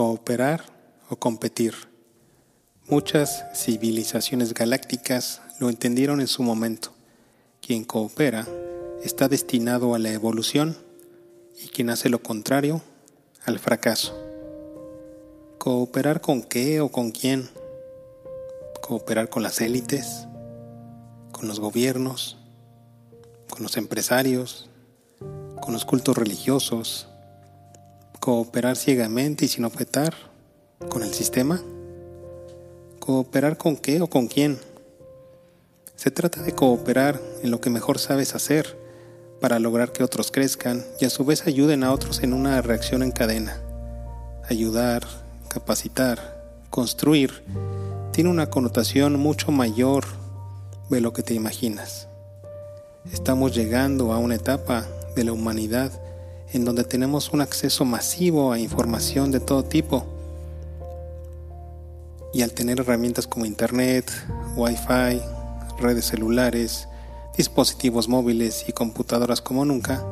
cooperar o competir. Muchas civilizaciones galácticas lo entendieron en su momento. Quien coopera está destinado a la evolución y quien hace lo contrario al fracaso. ¿Cooperar con qué o con quién? ¿Cooperar con las élites? ¿Con los gobiernos? ¿Con los empresarios? ¿Con los cultos religiosos? ¿Cooperar ciegamente y sin objetar? ¿Con el sistema? ¿Cooperar con qué o con quién? Se trata de cooperar en lo que mejor sabes hacer para lograr que otros crezcan y a su vez ayuden a otros en una reacción en cadena. Ayudar, capacitar, construir, tiene una connotación mucho mayor de lo que te imaginas. Estamos llegando a una etapa de la humanidad en donde tenemos un acceso masivo a información de todo tipo. Y al tener herramientas como Internet, Wi-Fi, redes celulares, dispositivos móviles y computadoras como nunca,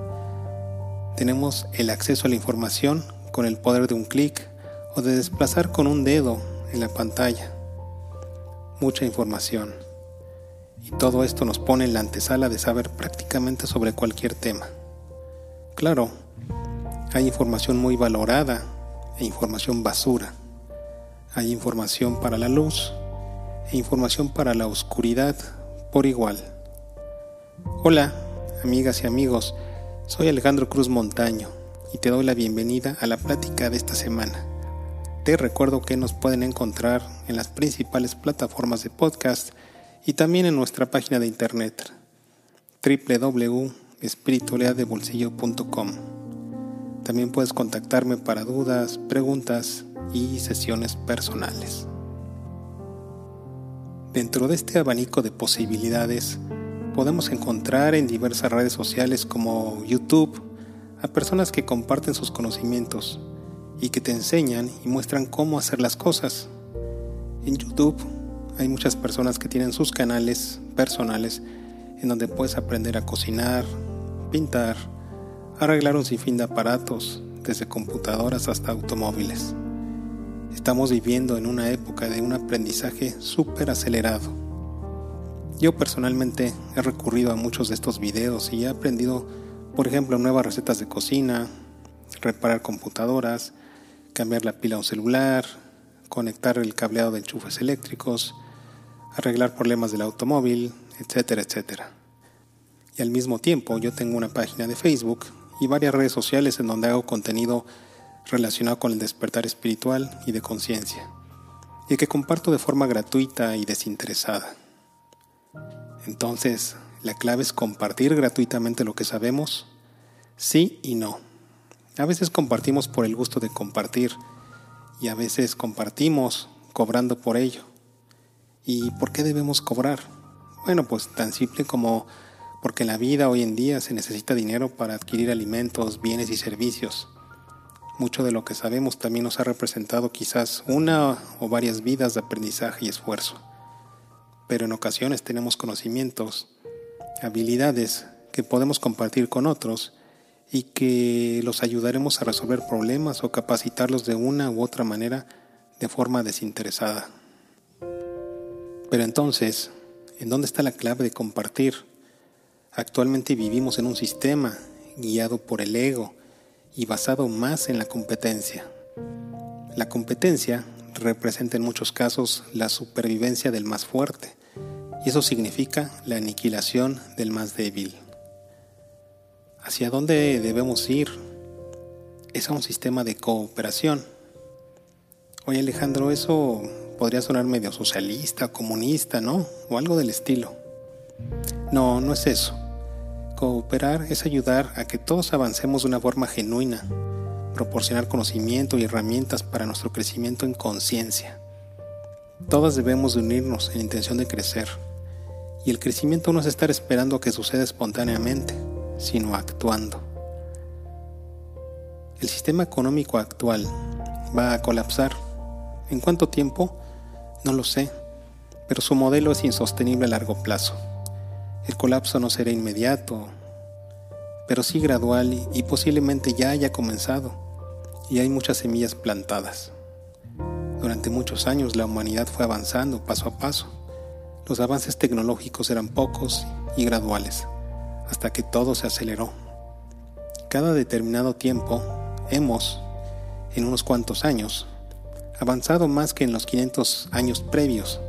tenemos el acceso a la información con el poder de un clic o de desplazar con un dedo en la pantalla. Mucha información. Y todo esto nos pone en la antesala de saber prácticamente sobre cualquier tema. Claro, hay información muy valorada e información basura. Hay información para la luz e información para la oscuridad por igual. Hola, amigas y amigos, soy Alejandro Cruz Montaño y te doy la bienvenida a la plática de esta semana. Te recuerdo que nos pueden encontrar en las principales plataformas de podcast y también en nuestra página de internet www.espiritualidadebolsillo.com. También puedes contactarme para dudas, preguntas y sesiones personales. Dentro de este abanico de posibilidades, podemos encontrar en diversas redes sociales como YouTube a personas que comparten sus conocimientos y que te enseñan y muestran cómo hacer las cosas. En YouTube hay muchas personas que tienen sus canales personales en donde puedes aprender a cocinar, pintar, arreglar un sinfín de aparatos, desde computadoras hasta automóviles. Estamos viviendo en una época de un aprendizaje súper acelerado. Yo personalmente he recurrido a muchos de estos videos y he aprendido, por ejemplo, nuevas recetas de cocina, reparar computadoras, cambiar la pila a un celular, conectar el cableado de enchufes eléctricos, arreglar problemas del automóvil, etcétera, etcétera. Y al mismo tiempo yo tengo una página de Facebook y varias redes sociales en donde hago contenido relacionado con el despertar espiritual y de conciencia, y que comparto de forma gratuita y desinteresada. Entonces, la clave es compartir gratuitamente lo que sabemos, sí y no. A veces compartimos por el gusto de compartir y a veces compartimos cobrando por ello. ¿Y por qué debemos cobrar? Bueno, pues tan simple como porque en la vida hoy en día se necesita dinero para adquirir alimentos, bienes y servicios. Mucho de lo que sabemos también nos ha representado quizás una o varias vidas de aprendizaje y esfuerzo. Pero en ocasiones tenemos conocimientos, habilidades que podemos compartir con otros y que los ayudaremos a resolver problemas o capacitarlos de una u otra manera de forma desinteresada. Pero entonces, ¿en dónde está la clave de compartir? Actualmente vivimos en un sistema guiado por el ego y basado más en la competencia. La competencia representa en muchos casos la supervivencia del más fuerte y eso significa la aniquilación del más débil. ¿Hacia dónde debemos ir? Es a un sistema de cooperación. Oye Alejandro, eso podría sonar medio socialista, comunista, ¿no? O algo del estilo. No, no es eso. Cooperar es ayudar a que todos avancemos de una forma genuina, proporcionar conocimiento y herramientas para nuestro crecimiento en conciencia. Todos debemos de unirnos en intención de crecer. Y el crecimiento no es estar esperando a que suceda espontáneamente sino actuando. El sistema económico actual va a colapsar. ¿En cuánto tiempo? No lo sé, pero su modelo es insostenible a largo plazo. El colapso no será inmediato, pero sí gradual y posiblemente ya haya comenzado, y hay muchas semillas plantadas. Durante muchos años la humanidad fue avanzando paso a paso. Los avances tecnológicos eran pocos y graduales, hasta que todo se aceleró. Cada determinado tiempo hemos, en unos cuantos años, avanzado más que en los 500 años previos,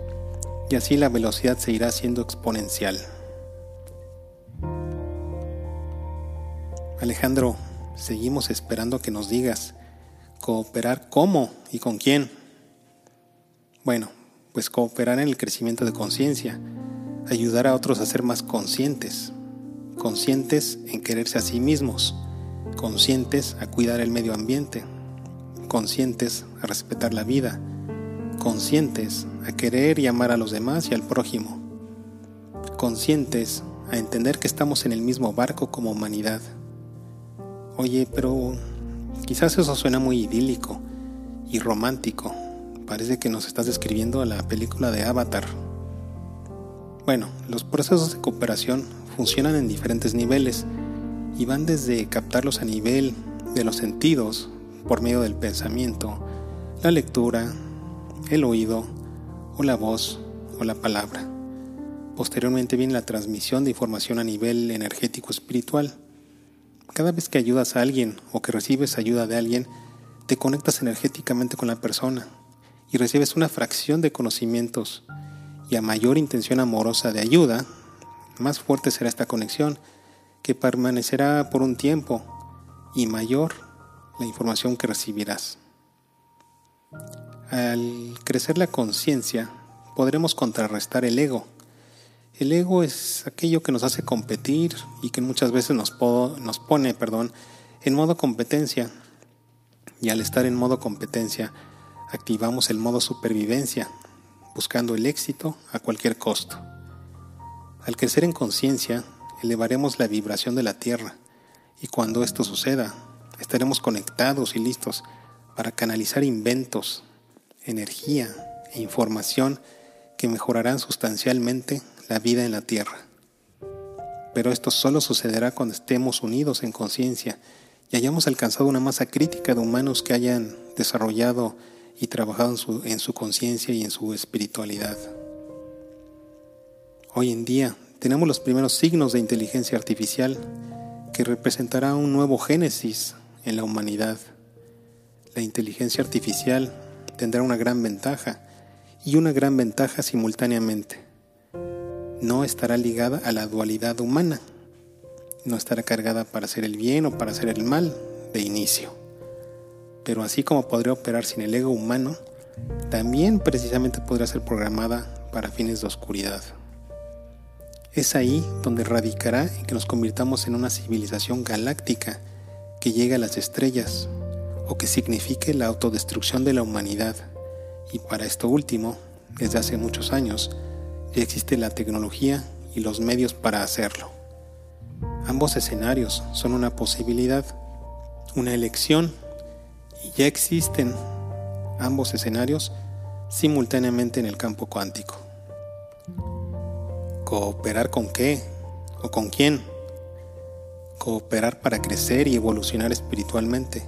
y así la velocidad se irá siendo exponencial. Alejandro, seguimos esperando que nos digas cooperar cómo y con quién. Bueno, pues cooperar en el crecimiento de conciencia, ayudar a otros a ser más conscientes, conscientes en quererse a sí mismos, conscientes a cuidar el medio ambiente, conscientes a respetar la vida, conscientes a querer y amar a los demás y al prójimo, conscientes a entender que estamos en el mismo barco como humanidad. Oye, pero quizás eso suena muy idílico y romántico. Parece que nos estás describiendo la película de Avatar. Bueno, los procesos de cooperación funcionan en diferentes niveles y van desde captarlos a nivel de los sentidos por medio del pensamiento, la lectura, el oído o la voz o la palabra. Posteriormente viene la transmisión de información a nivel energético espiritual. Cada vez que ayudas a alguien o que recibes ayuda de alguien, te conectas energéticamente con la persona y recibes una fracción de conocimientos y a mayor intención amorosa de ayuda, más fuerte será esta conexión que permanecerá por un tiempo y mayor la información que recibirás. Al crecer la conciencia, podremos contrarrestar el ego. El ego es aquello que nos hace competir y que muchas veces nos, pone perdón, en modo competencia. Y al estar en modo competencia, activamos el modo supervivencia, buscando el éxito a cualquier costo. Al crecer en conciencia, elevaremos la vibración de la Tierra y cuando esto suceda, estaremos conectados y listos para canalizar inventos, energía e información que mejorarán sustancialmente la vida en la Tierra. Pero esto solo sucederá cuando estemos unidos en conciencia y hayamos alcanzado una masa crítica de humanos que hayan desarrollado y trabajado en su, en su conciencia y en su espiritualidad. Hoy en día tenemos los primeros signos de inteligencia artificial que representará un nuevo génesis en la humanidad. La inteligencia artificial tendrá una gran ventaja y una gran ventaja simultáneamente. No estará ligada a la dualidad humana. No estará cargada para hacer el bien o para hacer el mal de inicio. Pero así como podría operar sin el ego humano, también precisamente podrá ser programada para fines de oscuridad. Es ahí donde radicará en que nos convirtamos en una civilización galáctica que llegue a las estrellas o que signifique la autodestrucción de la humanidad. Y para esto último, desde hace muchos años, existe la tecnología y los medios para hacerlo. Ambos escenarios son una posibilidad, una elección, y ya existen ambos escenarios simultáneamente en el campo cuántico. ¿Cooperar con qué? ¿O con quién? Cooperar para crecer y evolucionar espiritualmente,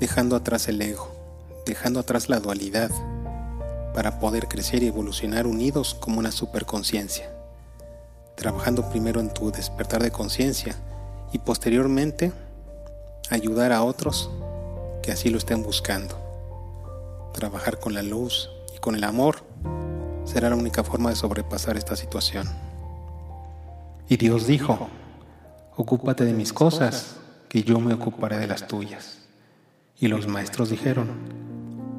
dejando atrás el ego, dejando atrás la dualidad, para poder crecer y evolucionar unidos como una superconciencia, trabajando primero en tu despertar de conciencia y posteriormente ayudar a otros que así lo estén buscando. Trabajar con la luz y con el amor será la única forma de sobrepasar esta situación. Y Dios dijo, ocúpate de mis cosas, que yo me ocuparé de las tuyas. Y los maestros dijeron,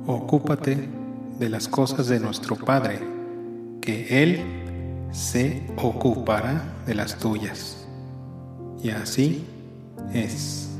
ocúpate de las cosas de nuestro Padre, que Él se ocupará de las tuyas. Y así es.